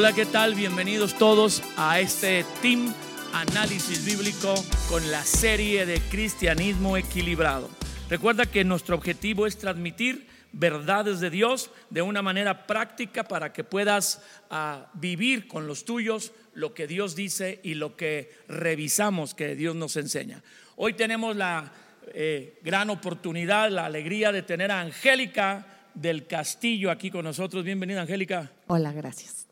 Hola, ¿qué tal? Bienvenidos todos a este Team Análisis Bíblico con la serie de Cristianismo Equilibrado. Recuerda que nuestro objetivo es transmitir verdades de Dios de una manera práctica para que puedas ah, vivir con los tuyos lo que Dios dice y lo que revisamos que Dios nos enseña. Hoy tenemos la eh, gran oportunidad, la alegría de tener a Angélica del Castillo aquí con nosotros. Bienvenida, Angélica. Hola, gracias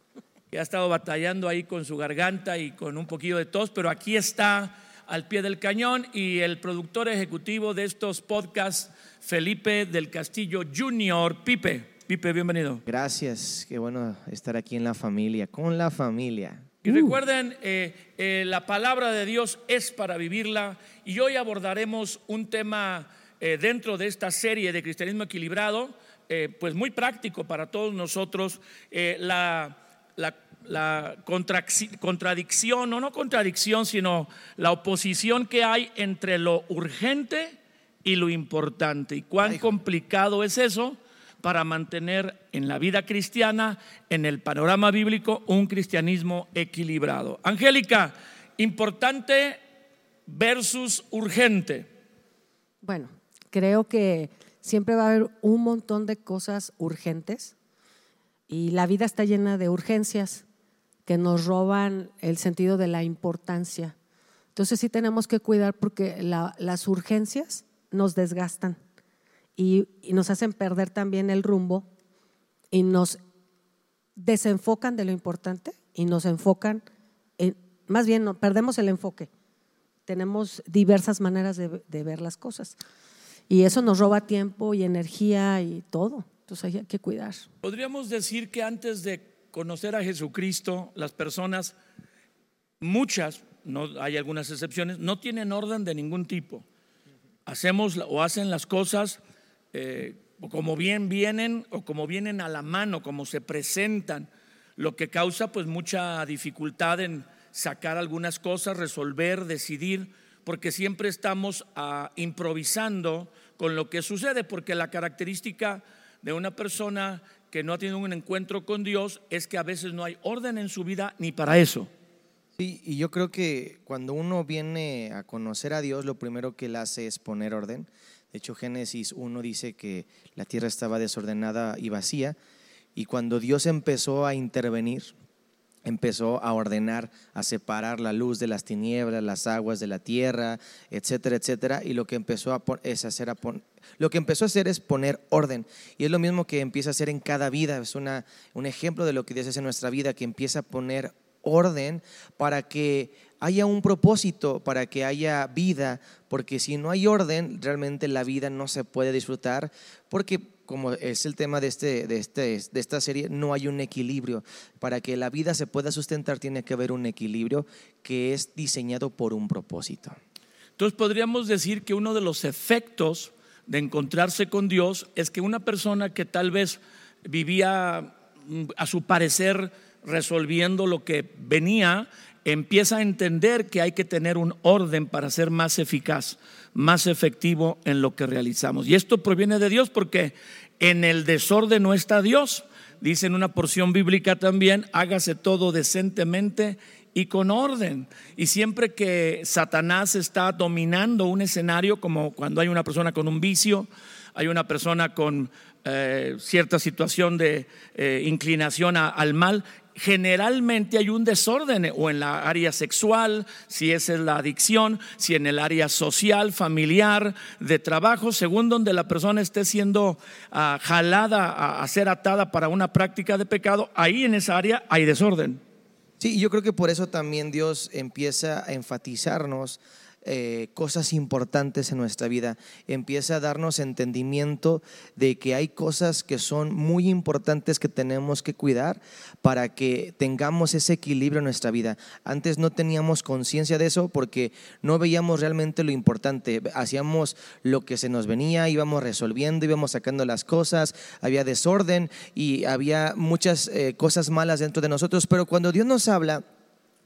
que ha estado batallando ahí con su garganta y con un poquillo de tos, pero aquí está al pie del cañón y el productor ejecutivo de estos podcasts, Felipe del Castillo Junior. Pipe, Pipe, bienvenido. Gracias, qué bueno estar aquí en la familia, con la familia. Y recuerden, eh, eh, la palabra de Dios es para vivirla y hoy abordaremos un tema eh, dentro de esta serie de Cristianismo Equilibrado, pues muy práctico para todos nosotros. la la, contradicción, o no contradicción, sino la oposición que hay entre lo urgente y lo importante. Y cuán complicado es eso para mantener en la vida cristiana, en el panorama bíblico, un cristianismo equilibrado. Angélica, importante versus urgente. Bueno, creo que siempre va a haber un montón de cosas urgentes y la vida está llena de urgencias que nos roban el sentido de la importancia. Entonces sí tenemos que cuidar porque las urgencias nos desgastan y, nos hacen perder también el rumbo y nos desenfocan de lo importante y nos enfocan, en, más bien perdemos el enfoque. Tenemos diversas maneras de, de ver las cosas y eso nos roba tiempo y energía y todo. Entonces hay que cuidar. Podríamos decir que antes de conocer a Jesucristo, las personas, muchas, no hay algunas excepciones, no tienen orden de ningún tipo. Hacemos o hacen las cosas eh, como bien vienen o como vienen a la mano, como se presentan, lo que causa pues mucha dificultad en sacar algunas cosas, resolver, decidir, porque siempre estamos ah, improvisando con lo que sucede, porque la característica de una persona que no ha tenido un encuentro con Dios es que a veces no hay orden en su vida ni para eso. Sí, y yo creo que cuando uno viene a conocer a Dios, lo primero que él hace es poner orden. De hecho, Génesis 1 dice que la tierra estaba desordenada y vacía, y cuando Dios empezó a intervenir, empezó a ordenar, a separar la luz de las tinieblas, las aguas de la tierra, etcétera, etcétera, y lo que empezó a es hacer a lo que empezó a hacer es poner orden. Y es lo mismo que empieza a hacer en cada vida. Es una, un ejemplo de lo que Dios hace en nuestra vida, que empieza a poner orden para que haya un propósito, para que haya vida, porque si no hay orden, realmente la vida no se puede disfrutar, porque como es el tema de, este, de, este, de esta serie, no hay un equilibrio. Para que la vida se pueda sustentar tiene que haber un equilibrio que es diseñado por un propósito. Entonces podríamos decir que uno de los efectos de encontrarse con Dios es que una persona que tal vez vivía mm, a su parecer resolviendo lo que venía, empieza a entender que hay que tener un orden para ser más eficaz, más efectivo en lo que realizamos. Y esto proviene de Dios porque en el desorden no está Dios. Dice en una porción bíblica también, hágase todo decentemente y con orden. Y siempre que Satanás está dominando un escenario, como cuando hay una persona con un vicio, hay una persona con eh, cierta situación de eh, inclinación al mal, generalmente hay un desorden o en la área sexual, si esa es la adicción, si en el área social, familiar, de trabajo, según donde la persona esté siendo ah, jalada a ser atada para una práctica de pecado, ahí en esa área hay desorden. Sí, yo creo que por eso también Dios empieza a enfatizarnos eh, cosas importantes en nuestra vida, empieza a darnos entendimiento de que hay cosas que son muy importantes que tenemos que cuidar para que tengamos ese equilibrio en nuestra vida. Antes no teníamos conciencia de eso porque no veíamos realmente lo importante, hacíamos lo que se nos venía, íbamos resolviendo, íbamos sacando las cosas, había desorden y había muchas eh, cosas malas dentro de nosotros, pero cuando Dios nos habla,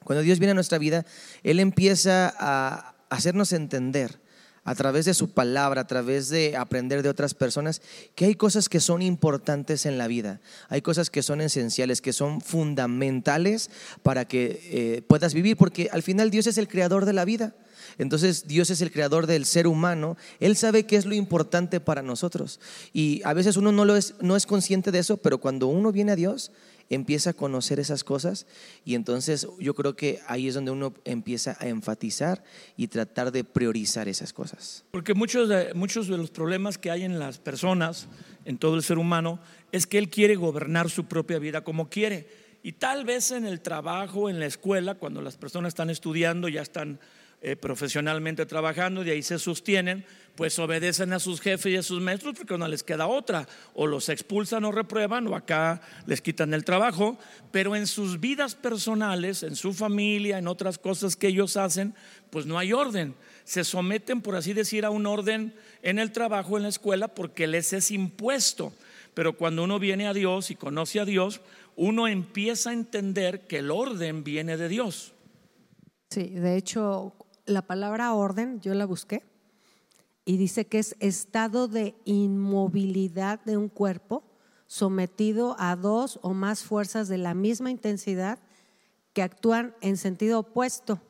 cuando Dios viene a nuestra vida, Él empieza a, hacernos entender a través de su palabra, a través de aprender de otras personas, que hay cosas que son importantes en la vida, hay cosas que son esenciales, que son fundamentales para que eh, puedas vivir, porque al final Dios es el creador de la vida. Entonces Dios es el creador del ser humano, Él sabe qué es lo importante para nosotros. Y a veces uno no, lo es, no es consciente de eso, pero cuando uno viene a Dios, empieza a conocer esas cosas y entonces yo creo que ahí es donde uno empieza a enfatizar y tratar de priorizar esas cosas. Porque muchos de, muchos de los problemas que hay en las personas, en todo el ser humano, es que él quiere gobernar su propia vida como quiere. Y tal vez en el trabajo, en la escuela, cuando las personas están estudiando, ya están eh, profesionalmente trabajando, de ahí se sostienen, pues obedecen a sus jefes y a sus maestros porque no les queda otra, o los expulsan o reprueban, o acá les quitan el trabajo, pero en sus vidas personales, en su familia, en otras cosas que ellos hacen, pues no hay orden. Se someten, por así decir, a un orden en el trabajo, en la escuela, porque les es impuesto. Pero cuando uno viene a Dios y conoce a Dios, uno empieza a entender que el orden viene de Dios. Sí, de hecho, la palabra orden, yo la busqué, y dice que es estado de inmovilidad de un cuerpo sometido a dos o más fuerzas de la misma intensidad que actúan en sentido opuesto.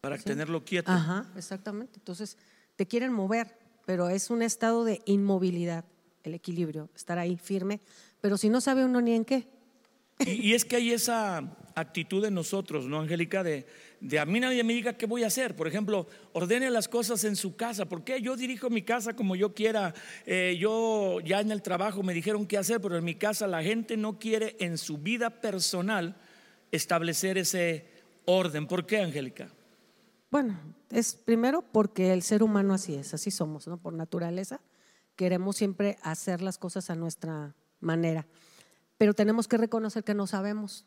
Para tenerlo quieto. Ajá, exactamente. Entonces, te quieren mover, pero es un estado de inmovilidad, el equilibrio, estar ahí firme, pero si no sabe uno ni en qué. Y, y es que hay esa actitud en nosotros, ¿no, Angélica? De, de a mí nadie me diga qué voy a hacer. Por ejemplo, ordene las cosas en su casa. ¿Por qué? Yo dirijo mi casa como yo quiera. Eh, yo ya en el trabajo me dijeron qué hacer, pero en mi casa la gente no quiere en su vida personal establecer ese orden. ¿Por qué, Angélica? Bueno, es primero porque el ser humano así es, así somos, ¿no? Por naturaleza. Queremos siempre hacer las cosas a nuestra manera. Pero tenemos que reconocer que no sabemos.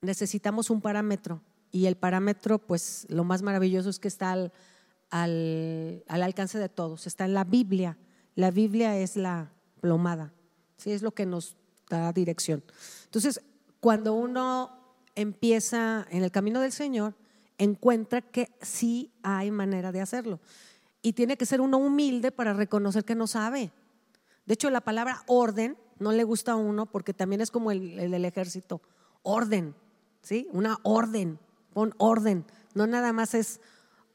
Necesitamos un parámetro y el parámetro, pues lo más maravilloso es que está al, al, alcance de todos, está en la Biblia. La Biblia es la plomada, ¿sí? es lo que nos da dirección. Entonces, cuando uno empieza en el camino del Señor, encuentra que sí hay manera de hacerlo. Y tiene que ser uno humilde para reconocer que no sabe. De hecho, la palabra orden no le gusta a uno porque también es como el, el del ejército. Orden, ¿sí? Una orden pon orden. No nada más es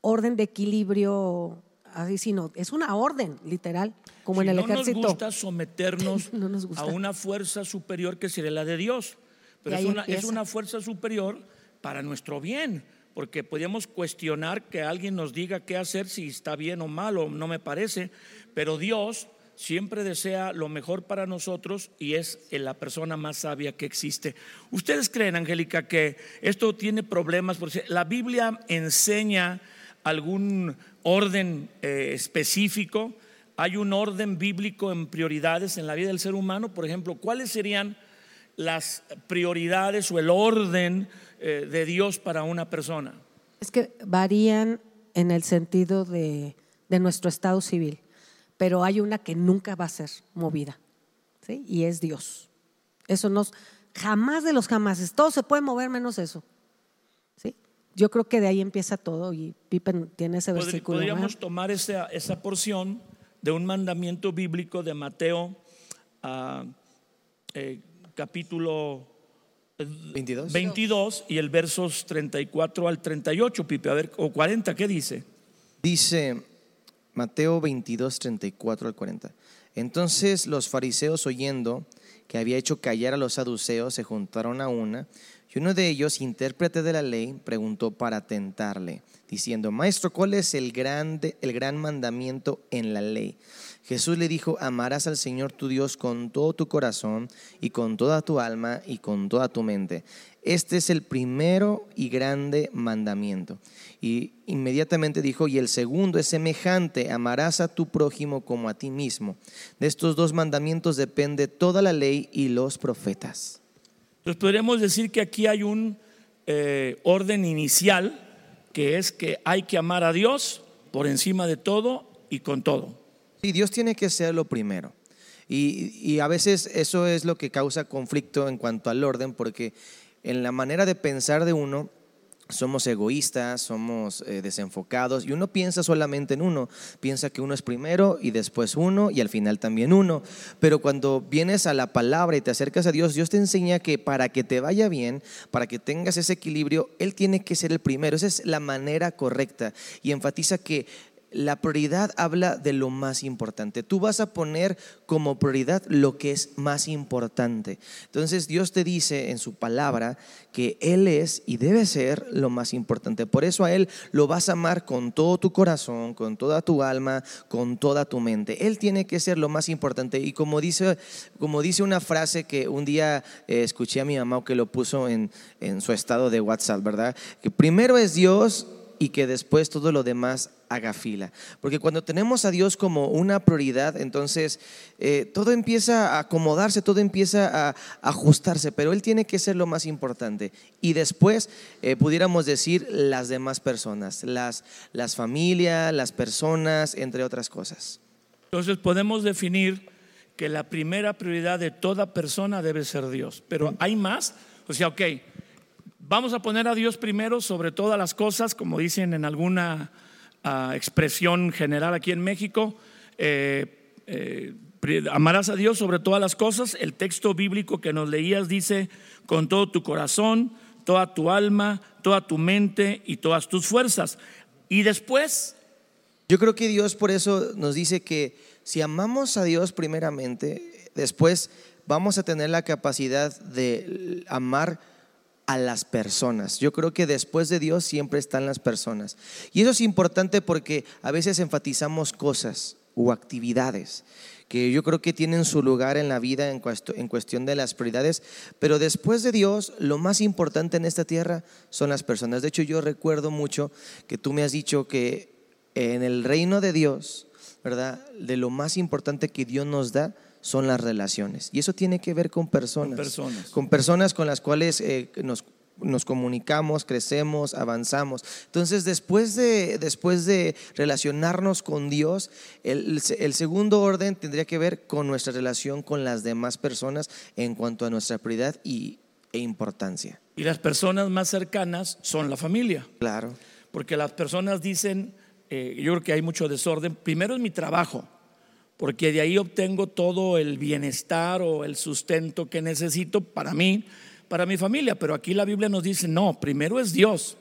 orden de equilibrio así, sino es una orden, literal, como en el ejército. No nos gusta someternos a una fuerza superior que sería la de Dios, pero es una, es una, fuerza superior para nuestro bien, porque podríamos cuestionar que alguien nos diga qué hacer, si está bien o mal o no me parece, pero Dios siempre desea lo mejor para nosotros y es la persona más sabia que existe. ¿Ustedes creen, Angélica, que esto tiene problemas? Porque la Biblia enseña algún orden eh, específico. Hay un orden bíblico en prioridades en la vida del ser humano. Por ejemplo, ¿cuáles serían las prioridades o el orden eh, de Dios para una persona? Es que varían en el sentido de nuestro estado civil pero hay una que nunca va a ser movida, ¿sí? Y es Dios. Eso nos, jamás de los jamases, todo se puede mover menos eso, ¿sí? Yo creo que de ahí empieza todo y Pippen tiene ese versículo. Podríamos tomar esa, esa, porción de un mandamiento bíblico de Mateo, uh, eh, capítulo 22. 22 y el versos 34 al 38, Pipe, a ver, o 40, ¿qué dice? Dice, Mateo 22, 34 al 40. Entonces los fariseos oyendo que había hecho callar a los saduceos se juntaron a una y uno de ellos, intérprete de la ley, preguntó para tentarle, diciendo, Maestro, ¿cuál es el, grande, el gran mandamiento en la ley? Jesús le dijo, amarás al Señor tu Dios con todo tu corazón y con toda tu alma y con toda tu mente. Este es el primero y grande mandamiento. Y inmediatamente dijo, y el segundo es semejante, amarás a tu prójimo como a ti mismo. De estos dos mandamientos depende toda la ley y los profetas. Entonces podríamos decir que aquí hay un eh, orden inicial, que es que hay que amar a Dios por encima de todo y con todo. Sí, Dios tiene que ser lo primero. Y, y, a veces eso es lo que causa conflicto en cuanto al orden, porque en la manera de pensar de uno, somos egoístas, somos eh, desenfocados y uno piensa solamente en uno, piensa que uno es primero y después uno y al final también uno. Pero cuando vienes a la palabra y te acercas a Dios, Dios te enseña que para que te vaya bien, para que tengas ese equilibrio, Él tiene que ser el primero. Esa es la manera correcta y enfatiza que la prioridad habla de lo más importante. Tú vas a poner como prioridad lo que es más importante. Entonces Dios te dice en su palabra que Él es y debe ser lo más importante. Por eso a Él lo vas a amar con todo tu corazón, con toda tu alma, con toda tu mente. Él tiene que ser lo más importante. Y como dice, como dice una frase que un día eh, escuché a mi mamá que lo puso en, en su estado de WhatsApp, ¿verdad? Que primero es Dios y que después todo lo demás haga fila. Porque cuando tenemos a Dios como una prioridad, entonces eh, todo empieza a acomodarse, todo empieza a, ajustarse, pero Él tiene que ser lo más importante. Y después eh, pudiéramos decir las demás personas, las, las familias, las personas, entre otras cosas. Entonces podemos definir que la primera prioridad de toda persona debe ser Dios, pero hay más, o sea, ok, Vamos a poner a Dios primero sobre todas las cosas, como dicen en alguna ah, expresión general aquí en México. Eh, eh, amarás a Dios sobre todas las cosas. El texto bíblico que nos leías dice, con todo tu corazón, toda tu alma, toda tu mente y todas tus fuerzas. Y después... Yo creo que Dios por eso nos dice que si amamos a Dios primeramente, después vamos a tener la capacidad de amar a las personas. Yo creo que después de Dios siempre están las personas. Y eso es importante porque a veces enfatizamos cosas o actividades que yo creo que tienen su lugar en la vida en, cuestión de las prioridades, pero después de Dios, lo más importante en esta tierra son las personas. De hecho, yo recuerdo mucho que tú me has dicho que en el reino de Dios, ¿verdad? De lo más importante que Dios nos da son las relaciones. Y eso tiene que ver con personas. Con personas. Con las cuales eh, nos, nos, comunicamos, crecemos, avanzamos. Entonces, después de, después de relacionarnos con Dios, el, el, segundo orden tendría que ver con nuestra relación con las demás personas en cuanto a nuestra prioridad y, e importancia. Y las personas más cercanas son la familia. Claro. Porque las personas dicen, eh, yo creo que hay mucho desorden, primero es mi trabajo porque de ahí obtengo todo el bienestar o el sustento que necesito para mí, para mi familia. Pero aquí la Biblia nos dice, no, primero es Dios.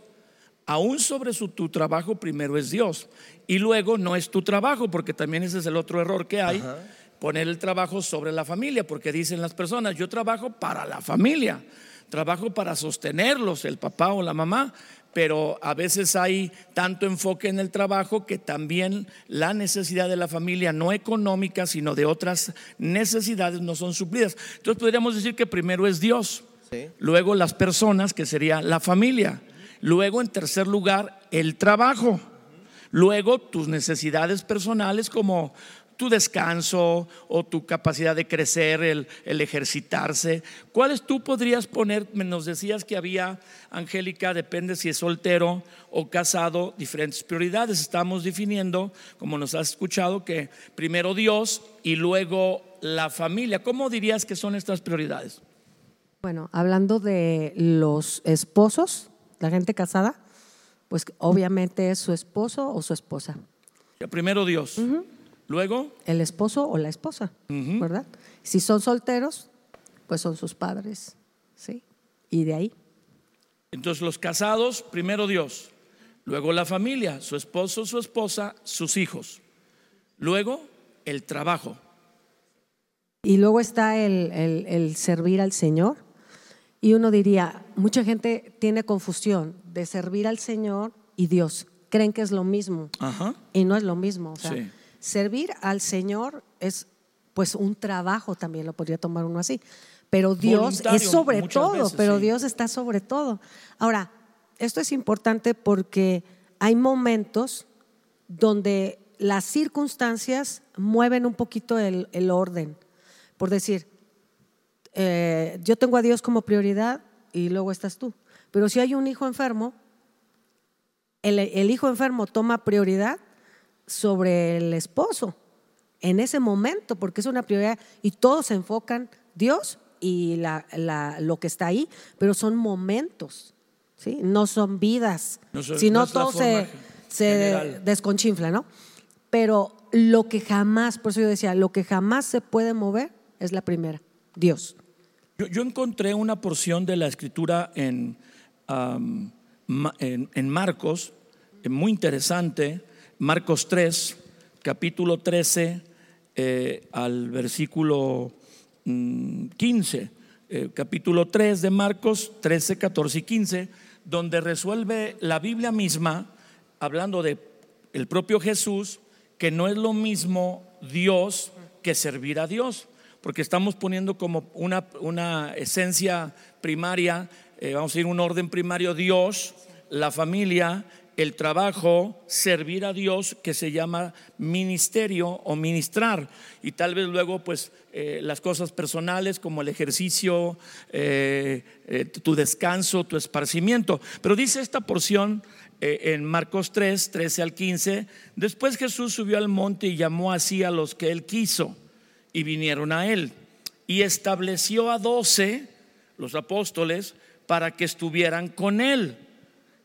Aún sobre su, tu trabajo, primero es Dios. Y luego no es tu trabajo, porque también ese es el otro error que hay, poner el trabajo sobre la familia, porque dicen las personas, yo trabajo para la familia, trabajo para sostenerlos, el papá o la mamá, pero a veces hay tanto enfoque en el trabajo que también la necesidad de la familia, no económica, sino de otras necesidades, no son suplidas. Entonces podríamos decir que primero es Dios, luego las personas, que sería la familia, luego en tercer lugar el trabajo, luego tus necesidades personales como tu descanso o tu capacidad de crecer, el, ejercitarse. ¿Cuáles tú podrías poner? Nos decías que había, Angélica, depende si es soltero o casado, diferentes prioridades. Estamos definiendo, como nos has escuchado, que primero Dios y luego la familia. ¿Cómo dirías que son estas prioridades? Bueno, hablando de los esposos, la gente casada, pues obviamente es su esposo o su esposa. Primero Dios. Luego. El esposo o la esposa, ¿verdad? Si son solteros, pues son sus padres, ¿sí? Y de ahí. Entonces los casados, primero Dios, luego la familia, su esposo, su esposa, sus hijos. Luego el trabajo. Y luego está el, el servir al Señor. Y uno diría, mucha gente tiene confusión de servir al Señor y Dios. Creen que es lo mismo. Ajá. Y no es lo mismo. O sea, sí Servir al Señor es pues un trabajo también, lo podría tomar uno así. Pero Dios es sobre todo, pero Dios está sobre todo. Ahora, esto es importante porque hay momentos donde las circunstancias mueven un poquito el, orden. Por decir, eh, yo tengo a Dios como prioridad y luego estás tú. Pero si hay un hijo enfermo, el hijo enfermo toma prioridad sobre el esposo en ese momento, porque es una prioridad y todos se enfocan Dios y la, lo que está ahí, pero son momentos, ¿sí? No son vidas. No son- si no todo se, se desconchinfla, ¿no? Pero lo que jamás, por eso yo decía, lo que jamás se puede mover es la primera, Dios. Yo, yo encontré una porción de la escritura en, en Marcos, eh, muy interesante, Marcos 3, capítulo 13 eh, al versículo mm, 15, eh, capítulo 3 de Marcos 13, 14 y 15, donde resuelve la Biblia misma, hablando de el propio Jesús, que no es lo mismo Dios que servir a Dios, porque estamos poniendo como una, una esencia primaria, eh, vamos a ir un orden primario, Dios, la familia, el trabajo, servir a Dios, que se llama ministerio o ministrar, y tal vez luego pues eh, las cosas personales como el ejercicio, eh, eh, tu descanso, tu esparcimiento. Pero dice esta porción en Marcos 3, 13 al 15, después Jesús subió al monte y llamó así a los que él quiso y vinieron a él y estableció a doce los apóstoles para que estuvieran con él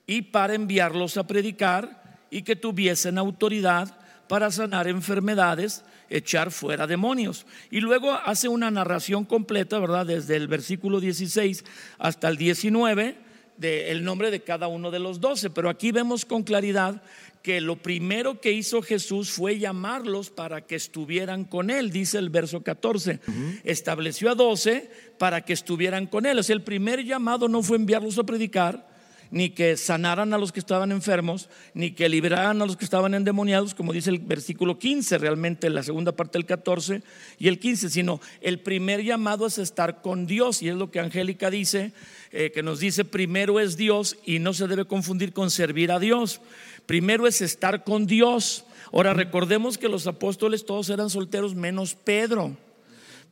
y para enviarlos a predicar y que tuviesen autoridad para sanar enfermedades, echar fuera demonios. Y luego hace una narración completa, ¿verdad? Desde el versículo 16 hasta el 19 del nombre de cada uno de los doce. Pero aquí vemos con claridad que lo primero que hizo Jesús fue llamarlos para que estuvieran con él, dice el verso 14. Estableció a doce para que estuvieran con él. O sea, el primer llamado no fue enviarlos a predicar, ni que sanaran a los que estaban enfermos, ni que liberaran a los que estaban endemoniados, como dice el versículo 15, realmente la segunda parte del 14 y el 15, sino el primer llamado es estar con Dios, y es lo que Angélica dice, eh, que nos dice, primero es Dios y no se debe confundir con servir a Dios, primero es estar con Dios. Ahora recordemos que los apóstoles todos eran solteros menos Pedro.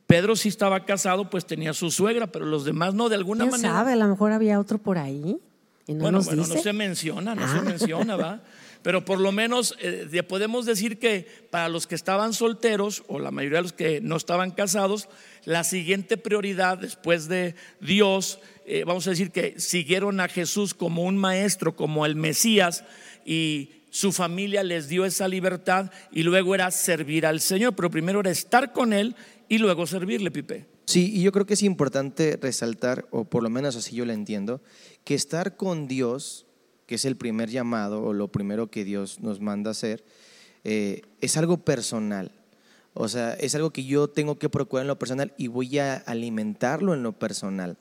Pedro sí estaba casado, pues tenía su suegra, pero los demás no, de alguna ¿Quién manera. sabe? A lo mejor había otro por ahí y no Bueno, nos bueno, dice. no se menciona, no Ah. se menciona, ¿va? Pero por lo menos eh, ya podemos decir que para los que estaban solteros, o la mayoría de los que no estaban casados, la siguiente prioridad después de Dios, eh, vamos a decir que siguieron a Jesús como un maestro, como el Mesías, y su familia les dio esa libertad, y luego era servir al Señor, pero primero era estar con Él y luego servirle, Pipe. Sí, y yo creo que es importante resaltar, o por lo menos así yo lo entiendo, que estar con Dios, que es el primer llamado o lo primero que Dios nos manda hacer, eh, es algo personal. O sea, es algo que yo tengo que procurar en lo personal y voy a alimentarlo en lo personal.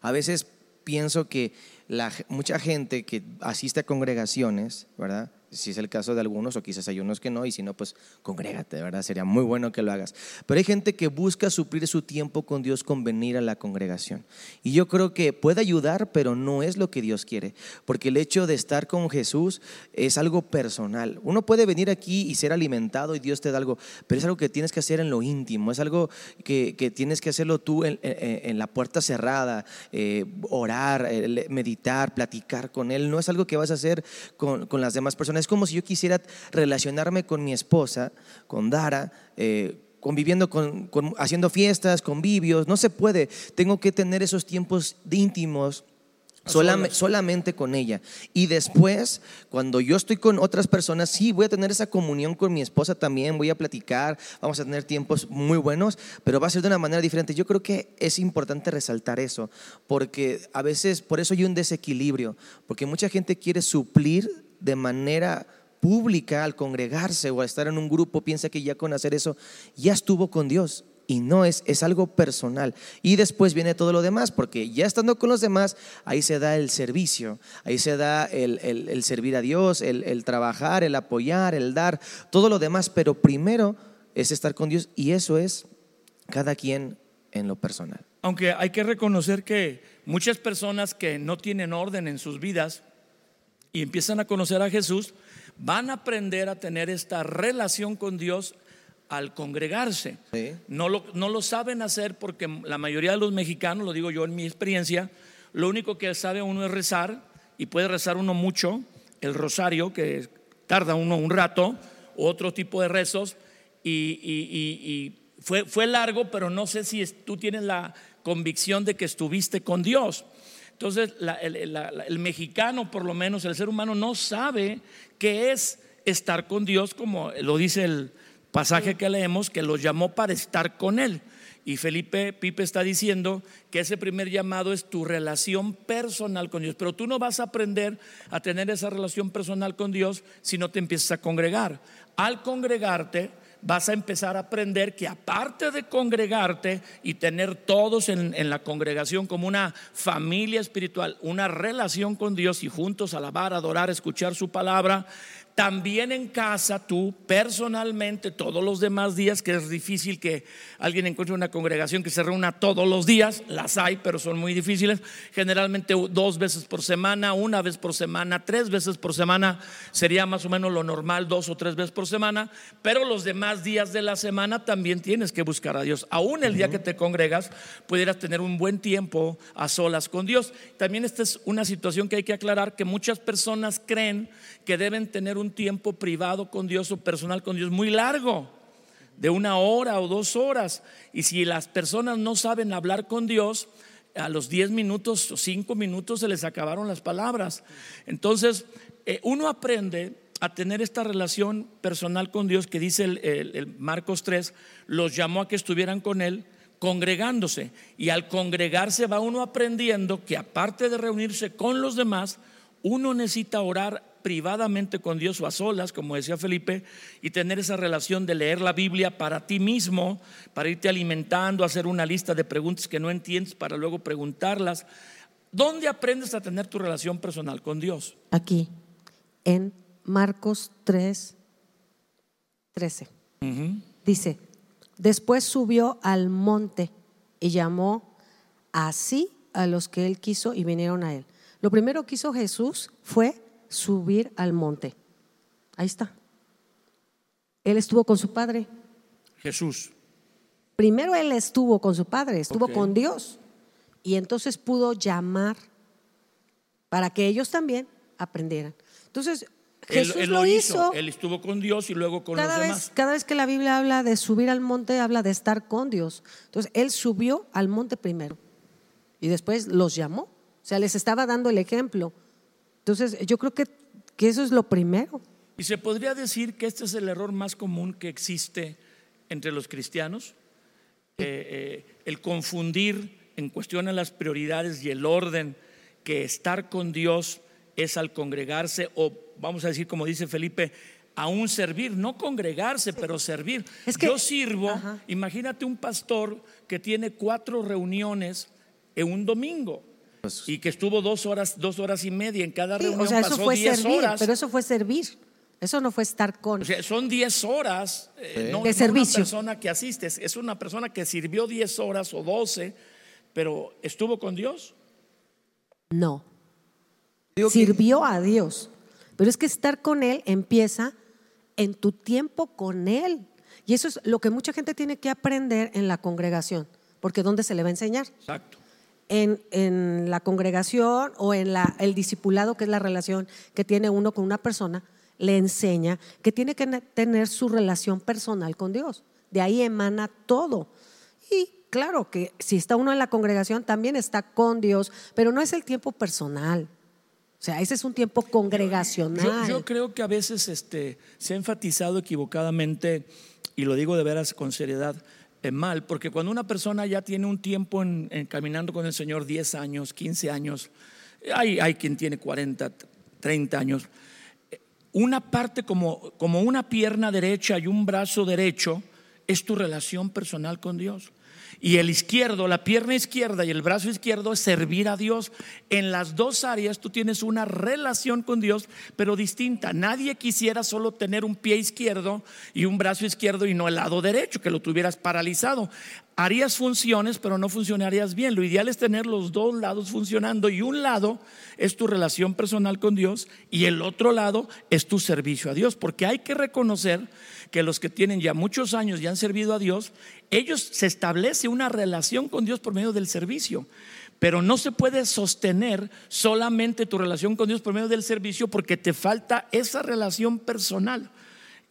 A veces pienso que la, mucha gente que asiste a congregaciones, ¿verdad? Si es el caso de algunos, o quizás hay unos que no, y si no, pues congrégate, ¿verdad? Sería muy bueno que lo hagas. Pero hay gente que busca suplir su tiempo con Dios con venir a la congregación. Y yo creo que puede ayudar, pero no es lo que Dios quiere. Porque el hecho de estar con Jesús es algo personal. Uno puede venir aquí y ser alimentado y Dios te da algo, pero es algo que tienes que hacer en lo íntimo, es algo que, que tienes que hacerlo tú en, la puerta cerrada, eh, orar, eh, meditar, platicar con Él. No es algo que vas a hacer con, con las demás personas. Es como si yo quisiera relacionarme con mi esposa, con Dara. eh, conviviendo con, con- haciendo fiestas, convivios, no se puede. Tengo que tener esos tiempos de íntimos solas. solamente con ella. Y después, cuando yo estoy con otras personas, sí, voy a tener esa comunión con mi esposa también, voy a platicar, vamos a tener tiempos muy buenos, pero va a ser de una manera diferente. Yo creo que es importante resaltar eso, porque a veces, por eso hay un desequilibrio, porque mucha gente quiere suplir de manera pública al congregarse o a estar en un grupo, piensa que ya con hacer eso ya estuvo con Dios. Y no es, es algo personal. Y después viene todo lo demás, porque ya estando con los demás, ahí se da el servicio, ahí se da el, el- servir a Dios, el, el trabajar, el apoyar, el dar, todo lo demás. Pero primero es estar con Dios y eso es cada quien en lo personal. Aunque hay que reconocer que muchas personas que no tienen orden en sus vidas y empiezan a conocer a Jesús, van a aprender a tener esta relación con Dios al congregarse. Sí. No lo, no lo saben hacer porque la mayoría de los mexicanos, lo digo yo en mi experiencia, lo único que sabe uno es rezar y puede rezar uno mucho, el rosario, que tarda uno un rato, o otro tipo de rezos, y, y- y- y fue, fue largo, pero no sé si es- tú tienes la convicción de que estuviste con Dios. Entonces, el, mexicano, por lo menos, el ser humano, no sabe qué es estar con Dios, como lo dice el pasaje que leemos, que los llamó para estar con Él. Y Felipe Pipe está diciendo que ese primer llamado es tu relación personal con Dios. Pero tú no vas a aprender a tener esa relación personal con Dios si no te empiezas a congregar. Al congregarte, vas a empezar a aprender que aparte de congregarte y tener todos en, en la congregación como una familia espiritual, una relación con Dios y juntos alabar, adorar, escuchar su palabra, también en casa tú personalmente todos los demás días, que es difícil que alguien encuentre una congregación que se reúna todos los días, las hay, pero son muy difíciles, generalmente dos veces por semana, una vez por semana, tres veces por semana sería más o menos lo normal, dos o tres veces por semana, pero los demás días de la semana también tienes que buscar a Dios. Aún el día que te congregas, pudieras tener un buen tiempo a solas con Dios. También esta es una situación que hay que aclarar, que muchas personas creen que deben tener un tiempo privado con Dios o personal con Dios muy largo, de una hora o dos horas. Y si las personas no saben hablar con Dios, a los 10 minutos o 5 minutos se les acabaron las palabras. Entonces, eh, uno aprende a tener esta relación personal con Dios que dice el, Marcos 3, los llamó a que estuvieran con Él congregándose. Y al congregarse va uno aprendiendo que aparte de reunirse con los demás, uno necesita orar privadamente con Dios o a solas, como decía Felipe, y tener esa relación de leer la Biblia para ti mismo, para irte alimentando, hacer una lista de preguntas que no entiendes para luego preguntarlas. ¿Dónde aprendes a tener tu relación personal con Dios? Aquí, en Marcos 3, 13. Dice, después subió al monte y llamó así a los que él quiso y vinieron a él. Lo primero que hizo Jesús fue subir al monte. Ahí está. Él estuvo con su padre. Jesús. Primero él estuvo con su padre, estuvo con Dios. Y entonces pudo llamar para que ellos también aprendieran. Entonces, Jesús él lo hizo. Él estuvo con Dios y luego con Cada los vez, demás. cada vez que la Biblia habla de subir al monte, habla de estar con Dios. Entonces, Él subió al monte primero y después los llamó. O sea, les estaba dando el ejemplo. Entonces, yo creo que, que eso es lo primero. Y se podría decir que este es el error más común que existe entre los cristianos, eh, eh, el confundir en cuestión a las prioridades y el orden que estar con Dios es al congregarse o vamos a decir como dice Felipe, aún servir, no congregarse, pero servir. Es que- Yo sirvo, Ajá. imagínate un pastor que tiene cuatro reuniones en un domingo. Y que estuvo dos horas, dos horas y media en cada Sí, reunión, o sea, eso pasó fue diez servir, horas. pero eso fue servir. Eso no fue estar con. O sea, son 10 horas, eh, no, De no servicio. una persona que asiste, es- una persona que sirvió 10 horas o 12, pero estuvo con Dios. No. Digo que- Sirvió a Dios. Pero es que estar con Él empieza en tu tiempo con Él. Y eso es lo que mucha gente tiene que aprender en la congregación. Porque ¿dónde se le va a enseñar? Exacto. En, en la congregación o en la, el discipulado, que es la relación que tiene uno con una persona, le enseña que tiene que ne- tener su relación personal con Dios. De ahí emana todo. Y claro que si está uno en la congregación, también está con Dios, pero no es el tiempo personal. O sea, ese es un tiempo congregacional. yo creo que a veces este, se ha enfatizado equivocadamente, y lo digo de veras con seriedad, eh, mal, porque cuando una persona ya tiene un tiempo en, en caminando con el Señor, 10 años, 15 años, hay, hay quien tiene 40, 30 años, eh, una parte como, como una pierna derecha y un brazo derecho es tu relación personal con Dios. Y el izquierdo, la pierna izquierda y el brazo izquierdo es servir a Dios. En las dos áreas tú tienes una relación con Dios, pero distinta. Nadie quisiera solo tener un pie izquierdo y un brazo izquierdo y no el lado derecho, que lo tuvieras paralizado. Harías funciones, pero no funcionarías bien. Lo ideal es tener los dos lados funcionando y un lado es tu relación personal con Dios y el otro lado es tu servicio a Dios, porque hay que reconocer que los que tienen ya muchos años y han servido a Dios, ellos se establece una relación con Dios por medio del servicio. Pero no se puede sostener solamente tu relación con Dios por medio del servicio porque te falta esa relación personal.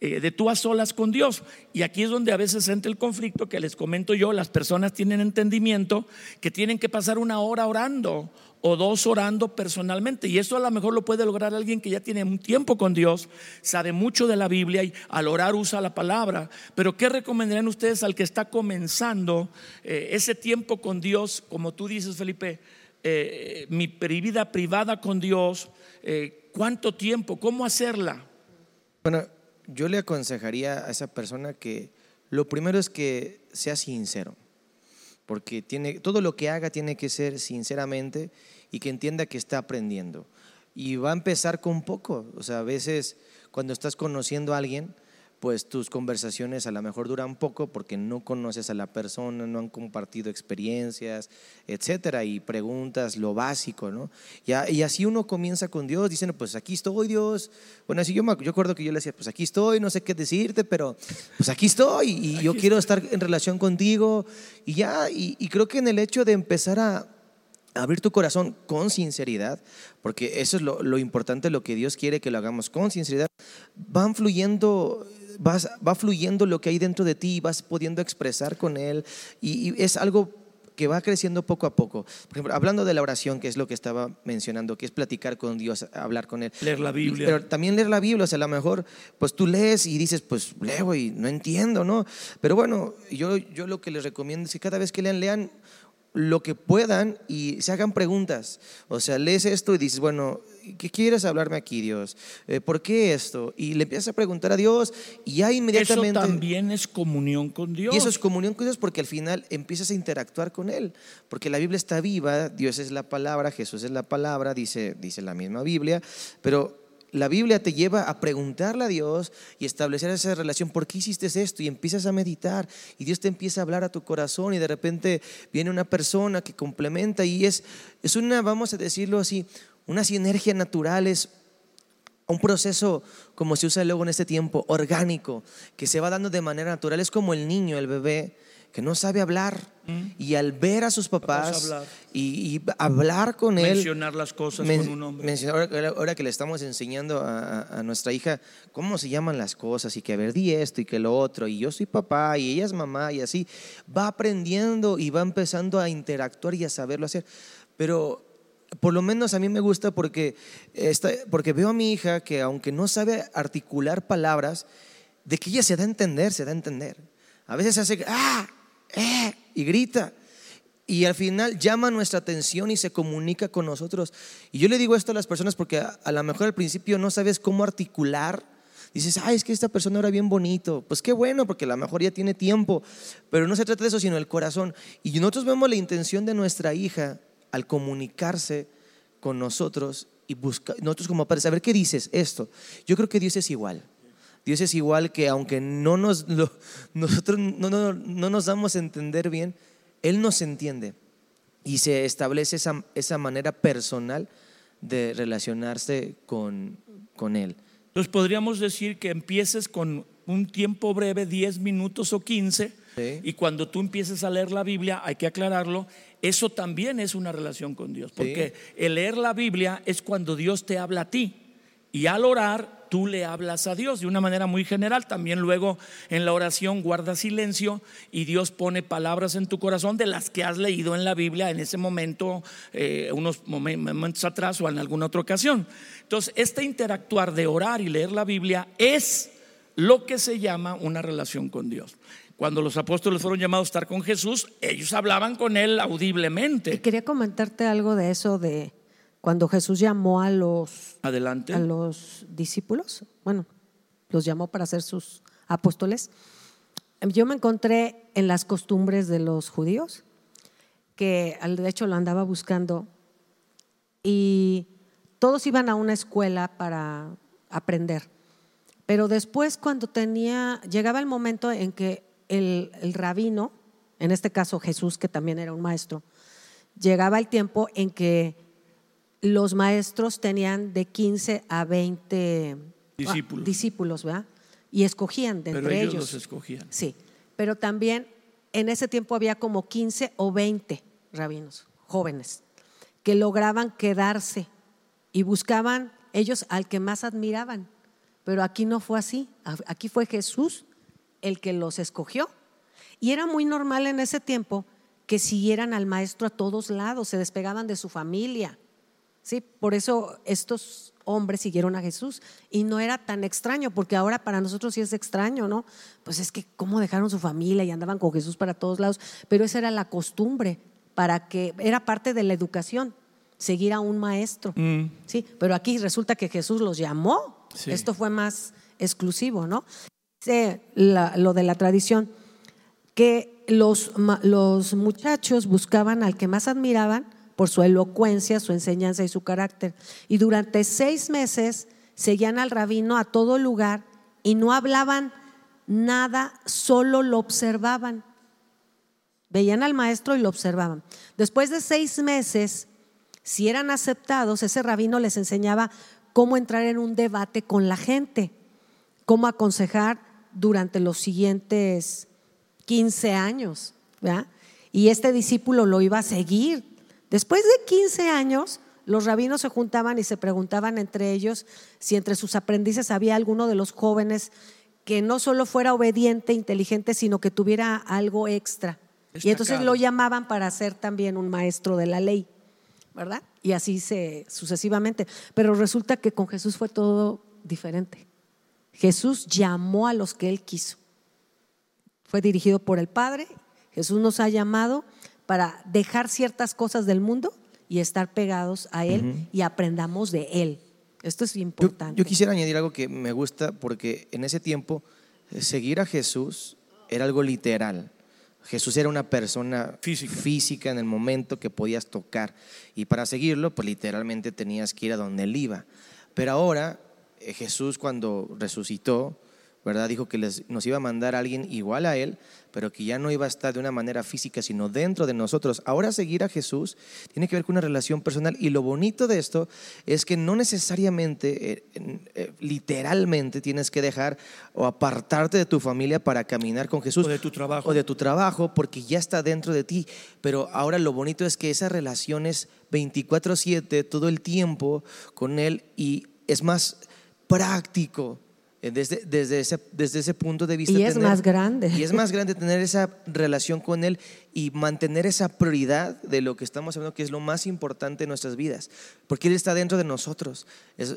Eh, de tú a solas con Dios. Y aquí es donde a veces entra el conflicto que les comento yo, las personas tienen entendimiento que tienen que pasar una hora orando o dos orando personalmente. Y eso a lo mejor lo puede lograr alguien que ya tiene un tiempo con Dios, sabe mucho de la Biblia y al orar usa la palabra. Pero ¿qué recomendarían ustedes al que está comenzando eh, ese tiempo con Dios, como tú dices, Felipe? Eh, mi vida privada con Dios, ¿cuánto tiempo? ¿Cómo hacerla? Bueno, yo le aconsejaría a esa persona que lo primero es que sea sincero porque tiene, todo lo que haga tiene que ser sinceramente y que entienda que está aprendiendo. Y va a empezar con poco, o sea, a veces cuando estás conociendo a alguien, pues tus conversaciones a lo mejor duran poco porque no conoces a la persona, no han compartido experiencias, etcétera, y preguntas lo básico, ¿no? Y, y así uno comienza con Dios diciendo, pues aquí estoy, Dios. Bueno, así yo, me, yo acuerdo que yo le decía, pues aquí estoy, no sé qué decirte, pero pues aquí estoy y yo quiero estar en relación contigo. Y ya, y, y creo que en el hecho de empezar a abrir tu corazón con sinceridad, porque eso es lo, lo, importante, lo que Dios quiere que lo hagamos con sinceridad, van fluyendo va fluyendo lo que hay dentro de ti y vas pudiendo expresar con Él. Y, es algo que va creciendo poco a poco. Por ejemplo, hablando de la oración, que es lo que estaba mencionando, que es platicar con Dios, hablar con Él. Leer la Biblia. Pero también leer la Biblia, o sea, a lo mejor, pues tú lees y dices, pues leo y no entiendo, ¿no? Pero bueno, yo, yo lo que les recomiendo es que cada vez que lean, lean lo que puedan y se hagan preguntas. O sea, lees esto y dices, bueno, ¿qué quieres hablarme aquí, Dios? Eh, ¿Por qué esto? Y le empiezas a preguntar a Dios y ya inmediatamente... Eso también es comunión con Dios. Y eso es comunión con Dios porque al final empiezas a interactuar con Él. Porque la Biblia está viva, Dios es la palabra, Jesús es la palabra, dice, dice la misma Biblia, pero la Biblia te lleva a preguntarle a Dios y establecer esa relación. ¿Por qué hiciste esto? Y empiezas a meditar y Dios te empieza a hablar a tu corazón y de repente viene una persona que complementa y es, es una, vamos a decirlo así, una sinergia natural, es un proceso, como se usa luego en este tiempo, orgánico, que se va dando de manera natural. Es como el niño, el bebé que no sabe hablar. Mm. Y al ver a sus papás y, hablar con él. Mencionar las cosas con un nombre. Ahora, que le estamos enseñando a, nuestra hija cómo se llaman las cosas y que a ver, di esto y que lo otro. Y yo soy papá y ella es mamá y así. Va aprendiendo y va empezando a interactuar y a saberlo hacer. Pero por lo menos a mí me gusta porque, porque veo a mi hija que aunque no sabe articular palabras, de que ella se da a entender, se da a entender. A veces hace, ah, eh, y grita. Y al final llama nuestra atención y se comunica con nosotros. Y yo le digo esto a las personas porque a, lo mejor al principio no sabes cómo articular. Dices, ay, es que esta persona era bien bonito. Pues qué bueno, porque a lo mejor ya tiene tiempo. Pero no se trata de eso, sino el corazón. Y nosotros vemos la intención de nuestra hija al comunicarse con nosotros y buscar, nosotros como padres, a ver qué dices esto. Yo creo que Dios es igual. Dios es igual que aunque no nos, nosotros no, no, no, nos damos a entender bien, Él nos entiende y se establece esa, esa manera personal de relacionarse con, con Él. Entonces podríamos decir que empieces con un tiempo breve, 10 minutos o 15, y cuando tú empieces a leer la Biblia, hay que aclararlo, eso también es una relación con Dios, porque el leer la Biblia es cuando Dios te habla a ti, y al orar tú le hablas a Dios de una manera muy general. También luego en la oración guarda silencio y Dios pone palabras en tu corazón de las que has leído en la Biblia en ese momento, eh, unos momentos atrás o en alguna otra ocasión. Entonces, este interactuar de orar y leer la Biblia es lo que se llama una relación con Dios. Cuando los apóstoles fueron llamados a estar con Jesús, ellos hablaban con él audiblemente. Y quería comentarte algo de eso de cuando Jesús llamó a los, Adelante. a los discípulos, bueno, los llamó para ser sus apóstoles, yo me encontré en las costumbres de los judíos, que de hecho lo andaba buscando, y todos iban a una escuela para aprender. Pero después cuando tenía, llegaba el momento en que el, el rabino, en este caso Jesús, que también era un maestro, llegaba el tiempo en que los maestros tenían de 15 a 20 ah, discípulos, ¿verdad? Y escogían de entre ellos. Los escogían. Sí, pero también en ese tiempo había como 15 o 20 rabinos jóvenes que lograban quedarse y buscaban ellos al que más admiraban. Pero aquí no fue así. Aquí fue Jesús el que los escogió. Y era muy normal en ese tiempo que siguieran al maestro a todos lados, se despegaban de su familia. ¿sí? Por eso estos hombres siguieron a Jesús y no era tan extraño, porque ahora para nosotros sí es extraño, ¿no? Pues es que cómo dejaron su familia y andaban con Jesús para todos lados, pero esa era la costumbre, para que era parte de la educación, seguir a un maestro. Mm. Sí, pero aquí resulta que Jesús los llamó. Esto fue más exclusivo, ¿no? Lo de la tradición, que los, los muchachos buscaban al que más admiraban por su elocuencia, su enseñanza y su carácter. Y durante seis meses seguían al rabino a todo lugar y no hablaban nada, solo lo observaban. Veían al maestro y lo observaban. Después de seis meses, si eran aceptados, ese rabino les enseñaba cómo entrar en un debate con la gente, cómo aconsejar durante los siguientes 15 años. Y este discípulo lo iba a seguir Después de 15 años, los rabinos se juntaban y se preguntaban entre ellos si entre sus aprendices había alguno de los jóvenes que no solo fuera obediente, inteligente, sino que tuviera algo extra. Y entonces lo llamaban para ser también un maestro de la ley, ¿verdad? Y así se sucesivamente. Pero resulta que con Jesús fue todo diferente. Jesús llamó a los que él quiso. Fue dirigido por el Padre. Jesús nos ha llamado para dejar ciertas cosas del mundo y estar pegados a Él y aprendamos de Él. Esto es importante. Yo, quisiera añadir algo que me gusta porque en ese tiempo eh, seguir a Jesús era algo literal. Jesús era una persona física. física. en el momento que podías tocar. Y para seguirlo, pues literalmente tenías que ir a donde él iba. Pero ahora, Jesús cuando resucitó, ¿verdad? Dijo que les, nos iba a mandar a alguien igual a él, pero que ya no iba a estar de una manera física, sino dentro de nosotros. Ahora seguir a Jesús tiene que ver con una relación personal y lo bonito de esto es que no necesariamente, eh, eh, literalmente tienes que dejar o apartarte de tu familia para caminar con Jesús. O de tu trabajo. O de tu trabajo, porque ya está dentro de ti. Pero ahora lo bonito es que esa relación es 24/7, todo el tiempo con Él y es más práctico eh, desde, desde, ese, desde ese punto de vista. Y es más grande. Y es más grande tener esa relación con Él y mantener esa prioridad de lo que estamos hablando, que es lo más importante en nuestras vidas, porque Él está dentro de nosotros.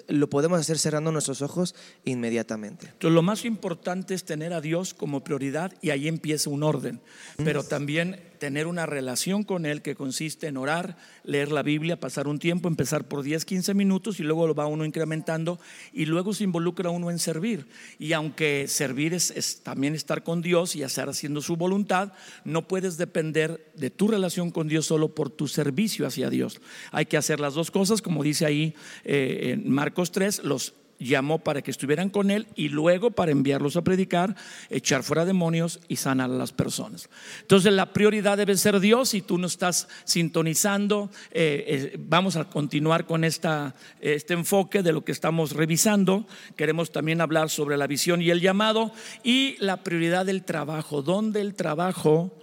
lo podemos hacer cerrando nuestros ojos inmediatamente. Entonces, lo más importante es tener a Dios como prioridad y ahí empieza un orden, pero también tener una relación con Él que consiste en orar, leer la Biblia, pasar un tiempo, empezar por 10, 15 minutos y luego lo va uno incrementando y luego se involucra uno en servir. Y aunque servir es, es también estar con Dios y estar haciendo su voluntad, no puedes depender de tu relación con Dios solo por tu servicio hacia Dios. Hay que hacer las dos cosas, como dice ahí eh, en Marcos 3, los llamó para que estuvieran con él y luego para enviarlos a predicar, echar fuera demonios y sanar a las personas. Entonces la prioridad debe ser Dios y tú no estás sintonizando. Eh, eh, vamos a continuar con esta, este enfoque de lo que estamos revisando. Queremos también hablar sobre la visión y el llamado y la prioridad del trabajo, donde el trabajo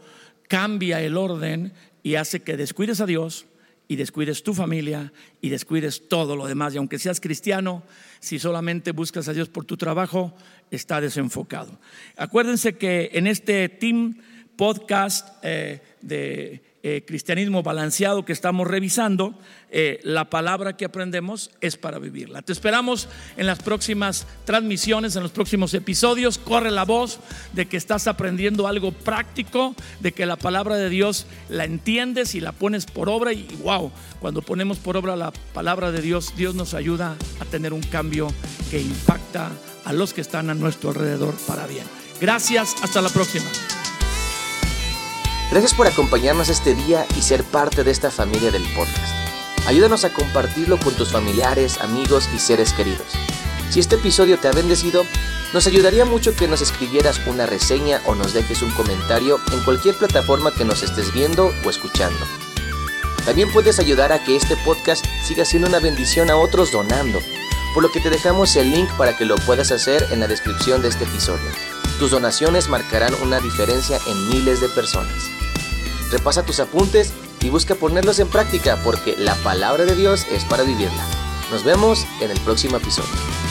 cambia el orden y hace que descuides a Dios y descuides tu familia y descuides todo lo demás. Y aunque seas cristiano, si solamente buscas a Dios por tu trabajo, está desenfocado. Acuérdense que en este team podcast eh, de eh, cristianismo balanceado que estamos revisando, eh, la palabra que aprendemos es para vivirla. Te esperamos en las próximas transmisiones, en los próximos episodios. Corre la voz de que estás aprendiendo algo práctico, de que la palabra de Dios la entiendes y la pones por obra. Y wow, cuando ponemos por obra la palabra de Dios, Dios nos ayuda a tener un cambio que impacta a los que están a nuestro alrededor para bien. Gracias, hasta la próxima. Gracias por acompañarnos este día y ser parte de esta familia del podcast. Ayúdanos a compartirlo con tus familiares, amigos y seres queridos. Si este episodio te ha bendecido, nos ayudaría mucho que nos escribieras una reseña o nos dejes un comentario en cualquier plataforma que nos estés viendo o escuchando. También puedes ayudar a que este podcast siga siendo una bendición a otros donando, por lo que te dejamos el link para que lo puedas hacer en la descripción de este episodio. Tus donaciones marcarán una diferencia en miles de personas. Repasa tus apuntes y busca ponerlos en práctica porque la palabra de Dios es para vivirla. Nos vemos en el próximo episodio.